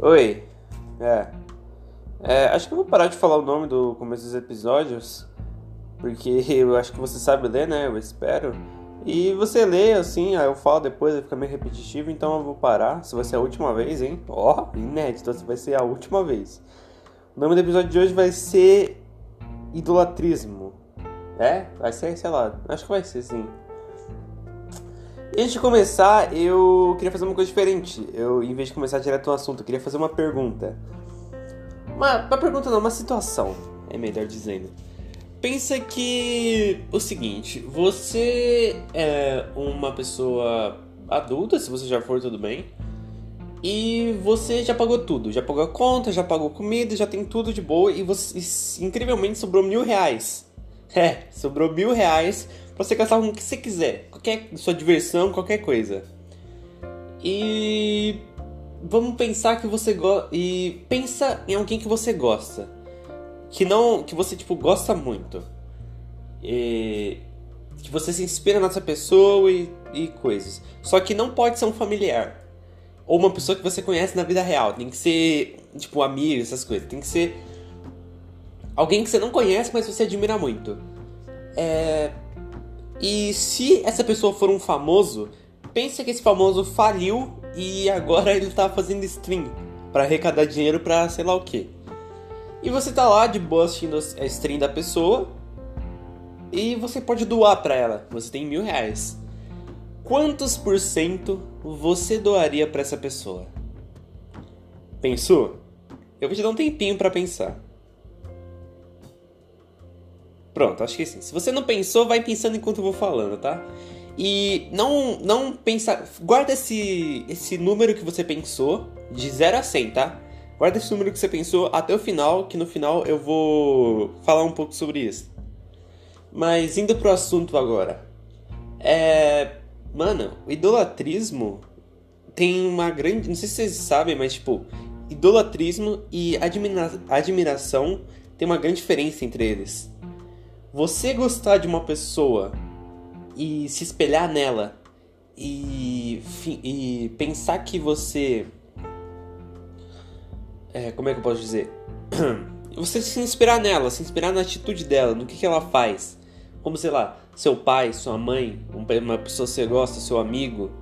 Oi. É. é. Acho que eu vou parar de falar o nome do começo dos episódios. Porque eu acho que você sabe ler, né? Eu espero. E você lê assim, aí eu falo depois, fica meio repetitivo, então eu vou parar. Se vai ser a última vez, hein? Ó, oh, inédito, se vai ser a última vez. O nome do episódio de hoje vai ser Idolatrismo. É? Vai ser, sei lá, acho que vai ser sim. E antes de começar, eu queria fazer uma coisa diferente. Eu, em vez de começar direto no assunto, eu queria fazer uma pergunta. Uma, uma pergunta não, uma situação, é melhor dizendo. Pensa que o seguinte, você é uma pessoa adulta, se você já for, tudo bem. E você já pagou tudo, já pagou a conta, já pagou comida, já tem tudo de boa e você incrivelmente sobrou mil reais. É, sobrou mil reais você gastar com o que você quiser. Qualquer sua diversão, qualquer coisa. E vamos pensar que você gosta. E pensa em alguém que você gosta. Que não. Que você tipo gosta muito. E que você se inspira nessa pessoa e, e coisas. Só que não pode ser um familiar. Ou uma pessoa que você conhece na vida real. Tem que ser, tipo, amigo, essas coisas. Tem que ser alguém que você não conhece, mas você admira muito. É, e se essa pessoa for um famoso, pensa que esse famoso faliu e agora ele tá fazendo stream para arrecadar dinheiro para sei lá o que. E você tá lá de boa assistindo a stream da pessoa e você pode doar para ela. Você tem mil reais. Quantos por cento você doaria para essa pessoa? Pensou? Eu vou te dar um tempinho para pensar. Pronto, acho que sim. Se você não pensou, vai pensando enquanto eu vou falando, tá? E não não pensa, guarda esse esse número que você pensou de 0 a 100, tá? Guarda esse número que você pensou até o final, que no final eu vou falar um pouco sobre isso. Mas indo pro assunto agora. É, mano, o idolatrismo tem uma grande, não sei se vocês sabem, mas tipo, idolatrismo e admira, admiração tem uma grande diferença entre eles. Você gostar de uma pessoa e se espelhar nela e, e pensar que você. É, como é que eu posso dizer? Você se inspirar nela, se inspirar na atitude dela, no que, que ela faz. Como, sei lá, seu pai, sua mãe, uma pessoa que você gosta, seu amigo.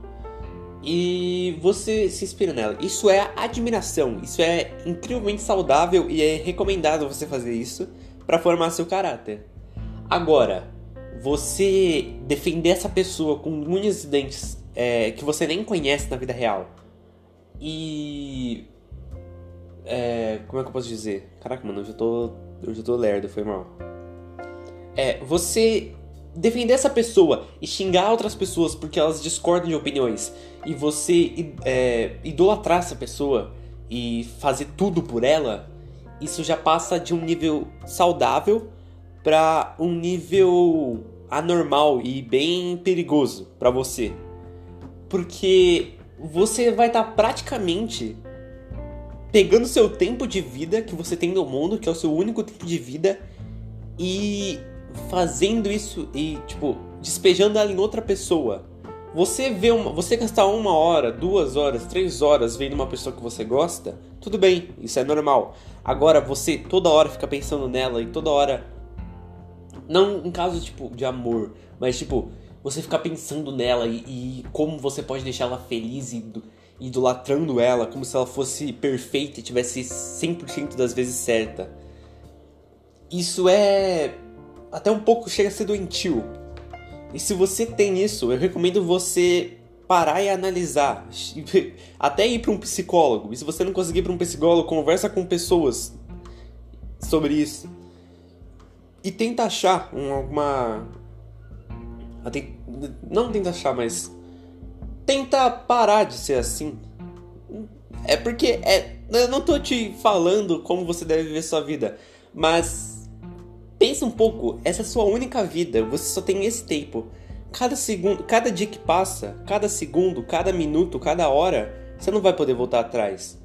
E você se inspira nela. Isso é admiração. Isso é incrivelmente saudável e é recomendado você fazer isso para formar seu caráter. Agora, você defender essa pessoa com unhas e dentes é, que você nem conhece na vida real e. É, como é que eu posso dizer? Caraca, mano, eu já tô. Eu já tô lerdo, foi mal. É, você defender essa pessoa e xingar outras pessoas porque elas discordam de opiniões e você é, idolatrar essa pessoa e fazer tudo por ela, isso já passa de um nível saudável para um nível anormal e bem perigoso para você. Porque você vai estar tá praticamente pegando seu tempo de vida que você tem no mundo, que é o seu único tempo de vida, e fazendo isso e, tipo, despejando ela em outra pessoa. Você vê uma, você gastar uma hora, duas horas, três horas vendo uma pessoa que você gosta, tudo bem, isso é normal. Agora você toda hora fica pensando nela e toda hora não em caso, tipo, de amor, mas, tipo, você ficar pensando nela e, e como você pode deixar ela feliz e idolatrando ela, como se ela fosse perfeita e tivesse 100% das vezes certa. Isso é até um pouco chega a ser doentio. E se você tem isso, eu recomendo você parar e analisar, até ir para um psicólogo. E se você não conseguir ir para um psicólogo, conversa com pessoas sobre isso e tenta achar um, alguma. Não tenta achar, mas. Tenta parar de ser assim. É porque é, eu não tô te falando como você deve viver sua vida, mas pensa um pouco, essa é a sua única vida, você só tem esse tempo. Cada segundo, cada dia que passa, cada segundo, cada minuto, cada hora, você não vai poder voltar atrás.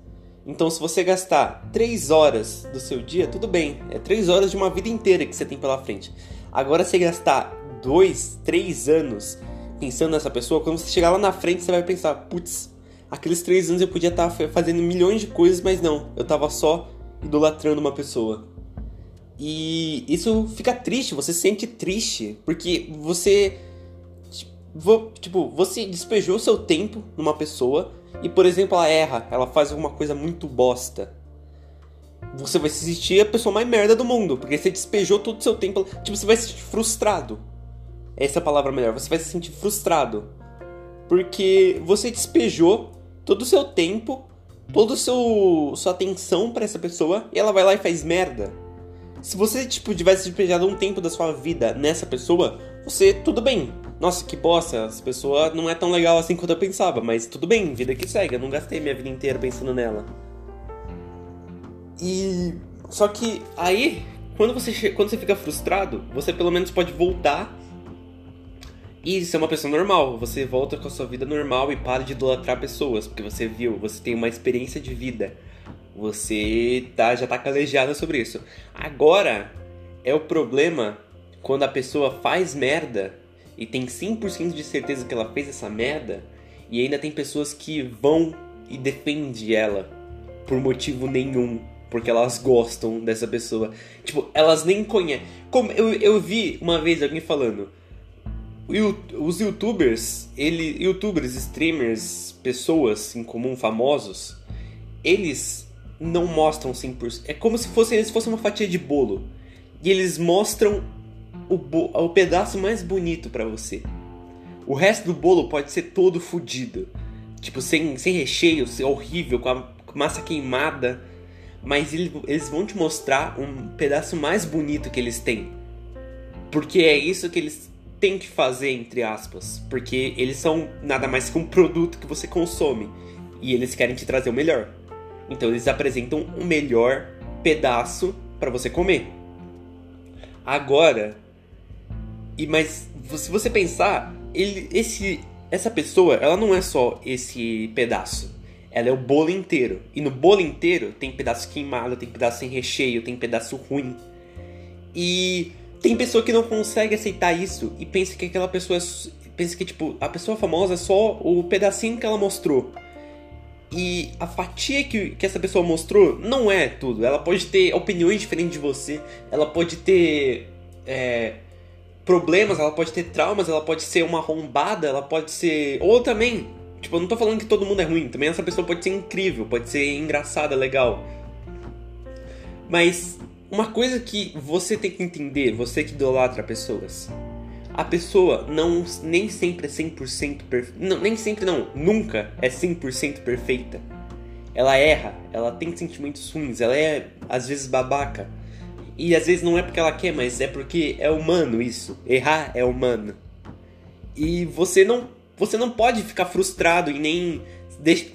Então, se você gastar 3 horas do seu dia, tudo bem. É 3 horas de uma vida inteira que você tem pela frente. Agora, se gastar 2, 3 anos pensando nessa pessoa, quando você chegar lá na frente, você vai pensar: putz, aqueles três anos eu podia estar tá fazendo milhões de coisas, mas não, eu tava só idolatrando uma pessoa. E isso fica triste, você se sente triste, porque você. Tipo, você despejou seu tempo numa pessoa e, por exemplo, ela erra, ela faz alguma coisa muito bosta. Você vai se sentir a pessoa mais merda do mundo, porque você despejou todo o seu tempo. Tipo, você vai se sentir frustrado. Essa é a palavra melhor. Você vai se sentir frustrado. Porque você despejou todo o seu tempo, toda sua atenção para essa pessoa e ela vai lá e faz merda. Se você, tipo, tivesse despejado um tempo da sua vida nessa pessoa, você, tudo bem. Nossa, que bosta, essa pessoa não é tão legal assim quanto eu pensava, mas tudo bem, vida que segue, eu não gastei minha vida inteira pensando nela. E. Só que aí, quando você, quando você fica frustrado, você pelo menos pode voltar e ser uma pessoa normal. Você volta com a sua vida normal e para de idolatrar pessoas, porque você viu, você tem uma experiência de vida você tá, já tá calejada sobre isso. Agora é o problema quando a pessoa faz merda e tem 100% de certeza que ela fez essa merda e ainda tem pessoas que vão e defendem ela por motivo nenhum, porque elas gostam dessa pessoa. Tipo, elas nem conhecem. Como eu, eu vi uma vez alguém falando, os youtubers, ele, youtubers, streamers, pessoas em comum famosos, eles não mostram 100%. É como se fosse, eles fossem uma fatia de bolo. E eles mostram o, o pedaço mais bonito para você. O resto do bolo pode ser todo fodido. Tipo, sem, sem recheio, horrível, com a massa queimada. Mas eles, eles vão te mostrar um pedaço mais bonito que eles têm. Porque é isso que eles têm que fazer, entre aspas. Porque eles são nada mais que um produto que você consome. E eles querem te trazer o melhor. Então eles apresentam o melhor pedaço para você comer. Agora, e mas se você pensar, ele, esse, essa pessoa, ela não é só esse pedaço. Ela é o bolo inteiro. E no bolo inteiro tem pedaço queimado, tem pedaço sem recheio, tem pedaço ruim. E tem pessoa que não consegue aceitar isso e pensa que aquela pessoa é, pensa que tipo a pessoa famosa é só o pedacinho que ela mostrou. E a fatia que, que essa pessoa mostrou não é tudo. Ela pode ter opiniões diferentes de você, ela pode ter é, problemas, ela pode ter traumas, ela pode ser uma arrombada, ela pode ser. Ou também, tipo, eu não tô falando que todo mundo é ruim, também essa pessoa pode ser incrível, pode ser engraçada, legal. Mas uma coisa que você tem que entender, você que idolatra pessoas, a pessoa não nem sempre é 100% perfeita. Nem sempre não, nunca é 100% perfeita. Ela erra, ela tem sentimentos ruins, ela é às vezes babaca. E às vezes não é porque ela quer, mas é porque é humano isso. Errar é humano. E você não, você não pode ficar frustrado e nem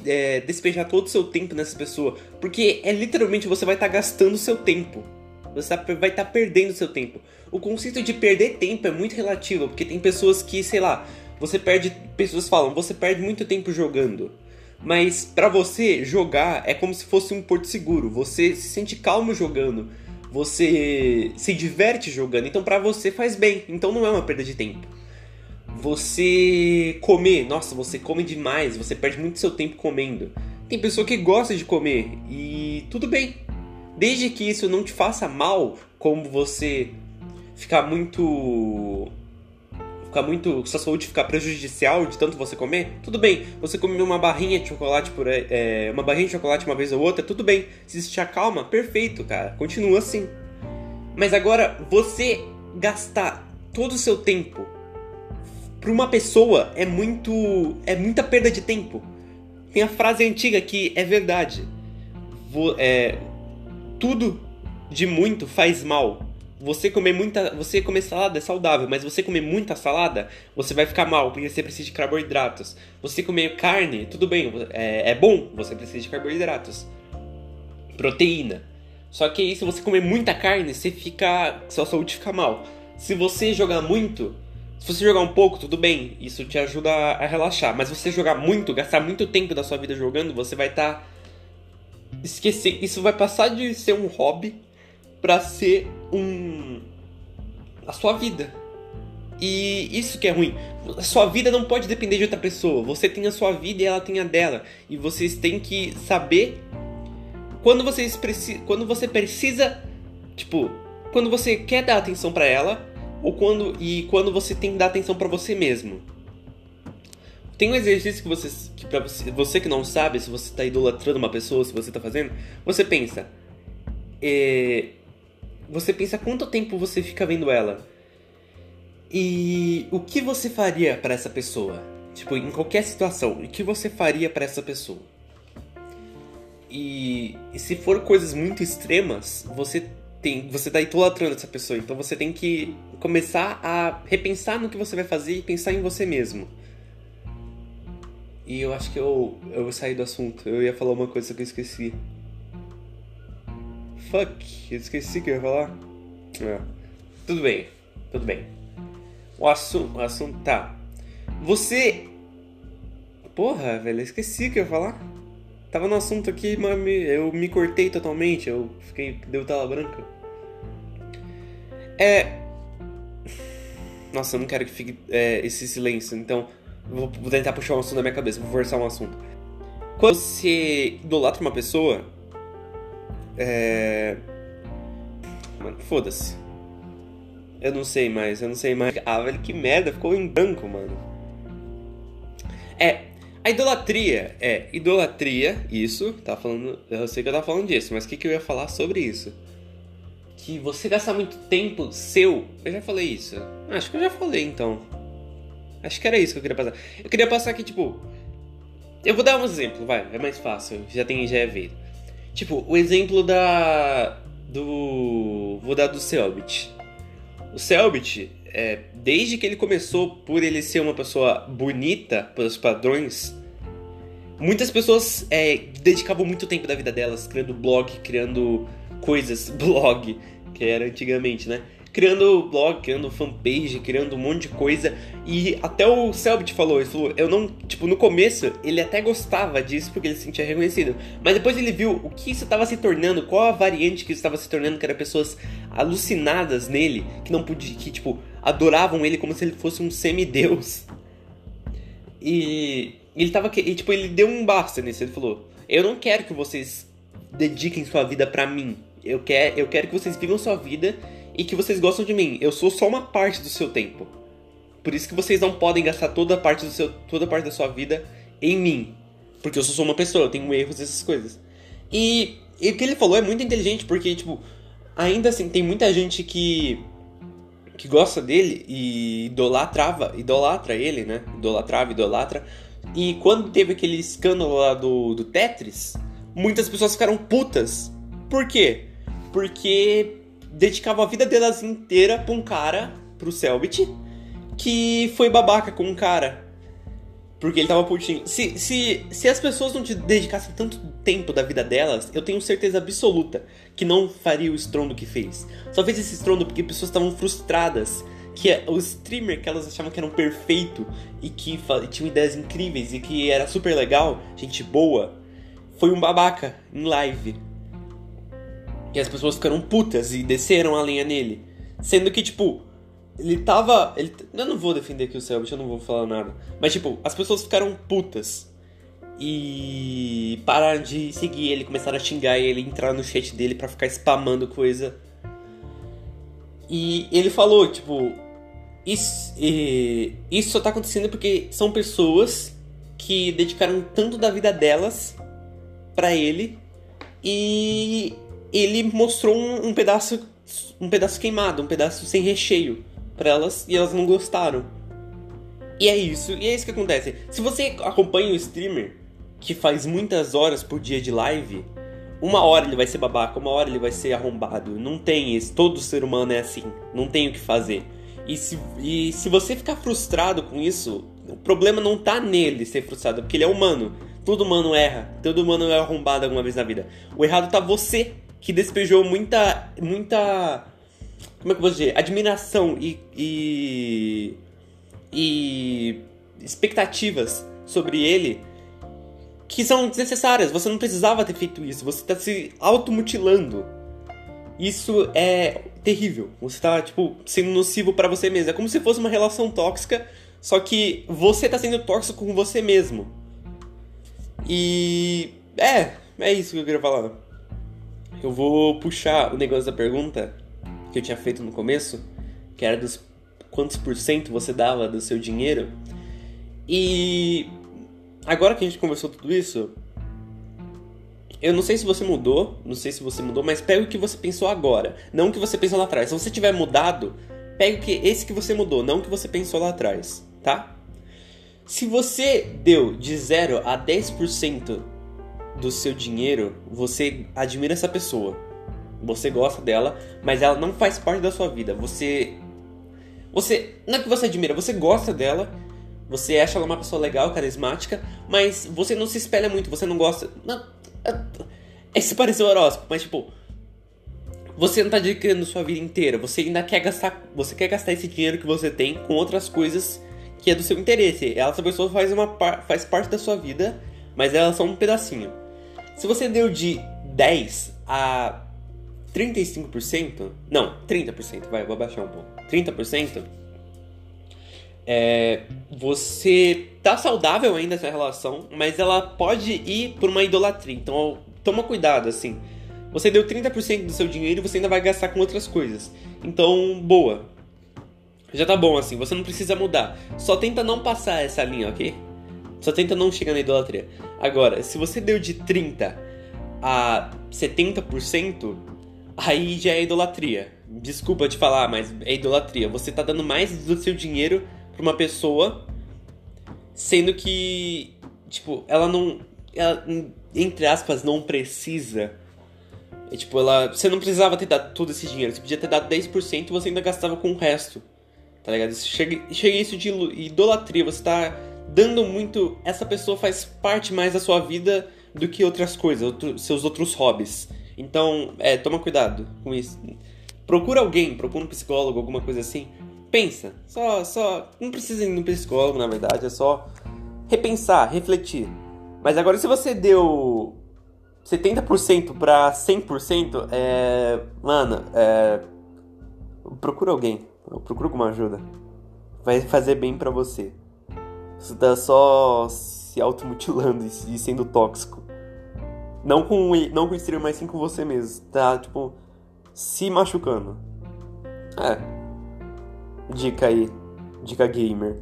é, despejar todo o seu tempo nessa pessoa. Porque é literalmente você vai estar tá gastando o seu tempo. Você tá vai estar tá perdendo seu tempo. O conceito de perder tempo é muito relativo, porque tem pessoas que, sei lá, você perde. Pessoas falam, você perde muito tempo jogando. Mas para você, jogar é como se fosse um porto seguro. Você se sente calmo jogando. Você se diverte jogando. Então para você faz bem. Então não é uma perda de tempo. Você comer, nossa, você come demais, você perde muito seu tempo comendo. Tem pessoa que gosta de comer e tudo bem. Desde que isso não te faça mal, como você ficar muito ficar muito. sua saúde ficar prejudicial de tanto você comer, tudo bem. Você comer uma barrinha de chocolate por é, uma barrinha de chocolate uma vez ou outra, tudo bem. Se isso te acalma, perfeito, cara. Continua assim. Mas agora, você gastar todo o seu tempo para uma pessoa é muito. é muita perda de tempo. Tem a frase antiga que é verdade. Vou, é, tudo de muito faz mal. Você comer muita, você comer salada é saudável, mas você comer muita salada, você vai ficar mal, porque você precisa de carboidratos. Você comer carne, tudo bem, é, é bom, você precisa de carboidratos. Proteína. Só que aí, se você comer muita carne, você fica, sua saúde fica mal. Se você jogar muito, se você jogar um pouco, tudo bem, isso te ajuda a relaxar. Mas você jogar muito, gastar muito tempo da sua vida jogando, você vai estar tá. Isso vai passar de ser um hobby para ser um a sua vida. E isso que é ruim. Sua vida não pode depender de outra pessoa. Você tem a sua vida e ela tem a dela. E vocês têm que saber quando vocês precisam, quando você precisa, tipo, quando você quer dar atenção para ela ou quando e quando você tem que dar atenção para você mesmo. Tem um exercício que você que para você, você que não sabe se você tá idolatrando uma pessoa, se você tá fazendo, você pensa, é, você pensa quanto tempo você fica vendo ela e o que você faria para essa pessoa, tipo em qualquer situação, o que você faria para essa pessoa. E, e se for coisas muito extremas, você tem, você tá idolatrando essa pessoa. Então você tem que começar a repensar no que você vai fazer e pensar em você mesmo. E eu acho que eu, eu saí do assunto. Eu ia falar uma coisa que eu esqueci. Fuck, eu esqueci que eu ia falar. É. Tudo bem, tudo bem. O assunto, o assunto tá. Você. Porra, velho, eu esqueci que eu ia falar. Tava no assunto aqui, mas eu me cortei totalmente, eu fiquei. deu tela branca. É. Nossa, eu não quero que fique é, esse silêncio, então vou, vou tentar puxar um assunto da minha cabeça, vou forçar um assunto. Quando você idolatra uma pessoa. É. Mano, foda-se. Eu não sei mais, eu não sei mais. Ah, velho, que merda, ficou em branco, mano. É, a idolatria é idolatria, isso, tá falando, eu sei que eu tava falando disso, mas o que, que eu ia falar sobre isso? Que você gasta muito tempo seu. Eu já falei isso. Acho que eu já falei então. Acho que era isso que eu queria passar. Eu queria passar que, tipo. Eu vou dar um exemplo, vai, é mais fácil, já tem já é ver. Tipo, o exemplo da. Do. Vou dar do Selbit. O Selbit é, desde que ele começou, por ele ser uma pessoa bonita pelos padrões, muitas pessoas é, dedicavam muito tempo da vida delas criando blog, criando coisas, blog, que era antigamente, né? criando blog, criando fanpage, criando um monte de coisa. E até o Selbit falou, ele falou, eu não, tipo, no começo ele até gostava disso porque ele se sentia reconhecido. Mas depois ele viu o que isso estava se tornando, qual a variante que isso estava se tornando, que era pessoas alucinadas nele, que não podia, que tipo, adoravam ele como se ele fosse um semideus. E ele tava, e, tipo, ele deu um basta nisso, ele falou: "Eu não quero que vocês dediquem sua vida para mim. Eu quero, eu quero que vocês vivam sua vida e que vocês gostam de mim. Eu sou só uma parte do seu tempo. Por isso que vocês não podem gastar toda a parte do seu, toda parte da sua vida em mim, porque eu sou uma pessoa, eu tenho erros essas coisas. E, e o que ele falou é muito inteligente, porque tipo, ainda assim tem muita gente que que gosta dele e idolatrava, idolatra ele, né? Idolatrava, idolatra. E quando teve aquele escândalo lá do, do Tetris, muitas pessoas ficaram putas. Por quê? Porque dedicavam a vida delas inteira pra um cara, pro Selbit, que foi babaca com um cara. Porque ele tava putinho. Se, se, se as pessoas não te dedicassem tanto tempo da vida delas, eu tenho certeza absoluta que não faria o estrondo que fez. Só fez esse estrondo porque pessoas estavam frustradas. Que é o streamer que elas achavam que era um perfeito e que tinha ideias incríveis e que era super legal, gente boa, foi um babaca em live. E as pessoas ficaram putas e desceram a linha nele. Sendo que, tipo, ele tava. Ele, eu não vou defender aqui o Selbit, eu não vou falar nada. Mas, tipo, as pessoas ficaram putas. E pararam de seguir ele, começaram a xingar ele, entrar no chat dele para ficar spamando coisa. E ele falou, tipo, isso, isso só tá acontecendo porque são pessoas que dedicaram tanto da vida delas para ele e ele mostrou um, um, pedaço um pedaço queimado, um pedaço sem recheio para elas e elas não gostaram. E é isso, e é isso que acontece. Se você acompanha o streamer que faz muitas horas por dia de live, uma hora ele vai ser babaca, uma hora ele vai ser arrombado. Não tem isso, todo ser humano é assim, não tem o que fazer. E se, e se você ficar frustrado com isso, o problema não tá nele ser frustrado, porque ele é humano. Todo humano erra, todo humano é arrombado alguma vez na vida. O errado tá você que despejou muita. muita. Como é que eu vou dizer? Admiração e. e, e expectativas sobre ele que são desnecessárias. Você não precisava ter feito isso. Você está se automutilando. Isso é terrível. Você tá, tipo, sendo nocivo para você mesmo. É como se fosse uma relação tóxica, só que você tá sendo tóxico com você mesmo. E. É, é isso que eu queria falar. Eu vou puxar o negócio da pergunta que eu tinha feito no começo, que era dos quantos por cento você dava do seu dinheiro. E agora que a gente conversou tudo isso, eu não sei se você mudou, não sei se você mudou, mas pega o que você pensou agora, não o que você pensou lá atrás. Se você tiver mudado, pega o que esse que você mudou, não o que você pensou lá atrás, tá? Se você deu de 0 a 10% do seu dinheiro, você admira essa pessoa. Você gosta dela, mas ela não faz parte da sua vida. Você você não é que você admira, você gosta dela, você acha ela uma pessoa legal, carismática, mas você não se espelha muito, você não gosta. Não, esse pareceu horóscopo, mas tipo. Você não tá adquirindo sua vida inteira. Você ainda quer gastar. Você quer gastar esse dinheiro que você tem com outras coisas que é do seu interesse. Essa pessoa faz, uma, faz parte da sua vida, mas ela é só um pedacinho. Se você deu de 10 a 35%, não, 30%, vai, vou abaixar um pouco. 30%, é, você tá saudável ainda essa relação, mas ela pode ir por uma idolatria. Então, toma cuidado, assim. Você deu 30% do seu dinheiro e você ainda vai gastar com outras coisas. Então, boa. Já tá bom, assim. Você não precisa mudar. Só tenta não passar essa linha, ok? Só tenta não chegar na idolatria. Agora, se você deu de 30% a 70%, aí já é idolatria. Desculpa te falar, mas é idolatria. Você tá dando mais do seu dinheiro pra uma pessoa, sendo que, tipo, ela não. Ela, entre aspas, não precisa. É, tipo, ela. Você não precisava ter dado todo esse dinheiro. Você podia ter dado 10% e você ainda gastava com o resto. Tá ligado? Chega, isso de idolatria. Você tá dando muito. Essa pessoa faz parte mais da sua vida do que outras coisas, outro, seus outros hobbies. Então, é, toma cuidado com isso. Procura alguém, procura um psicólogo, alguma coisa assim, pensa. Só, só. Não precisa ir no psicólogo, na verdade, é só repensar, refletir. Mas agora, se você deu 70% pra 100%, é. Mano, é. Procura alguém. Procura alguma ajuda. Vai fazer bem para você. Você tá só se automutilando e sendo tóxico. Não com, não com o exterior, mas sim com você mesmo. Tá, tipo, se machucando. É. Dica aí. Dica gamer.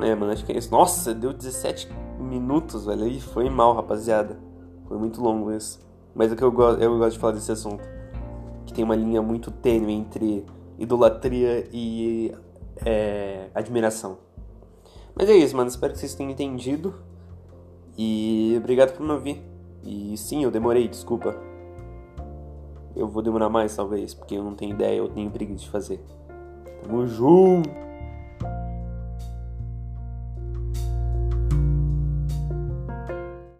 É, mano, acho que é isso. Nossa, deu 17 minutos, velho. Aí foi mal, rapaziada. Foi muito longo isso. Mas é que eu, gosto, eu gosto de falar desse assunto. Que tem uma linha muito tênue entre idolatria e é, admiração. Mas é isso, mano. Espero que vocês tenham entendido. E obrigado por me ouvir. E sim, eu demorei, desculpa. Eu vou demorar mais, talvez, porque eu não tenho ideia, eu tenho preguiça de fazer. Tamo junto!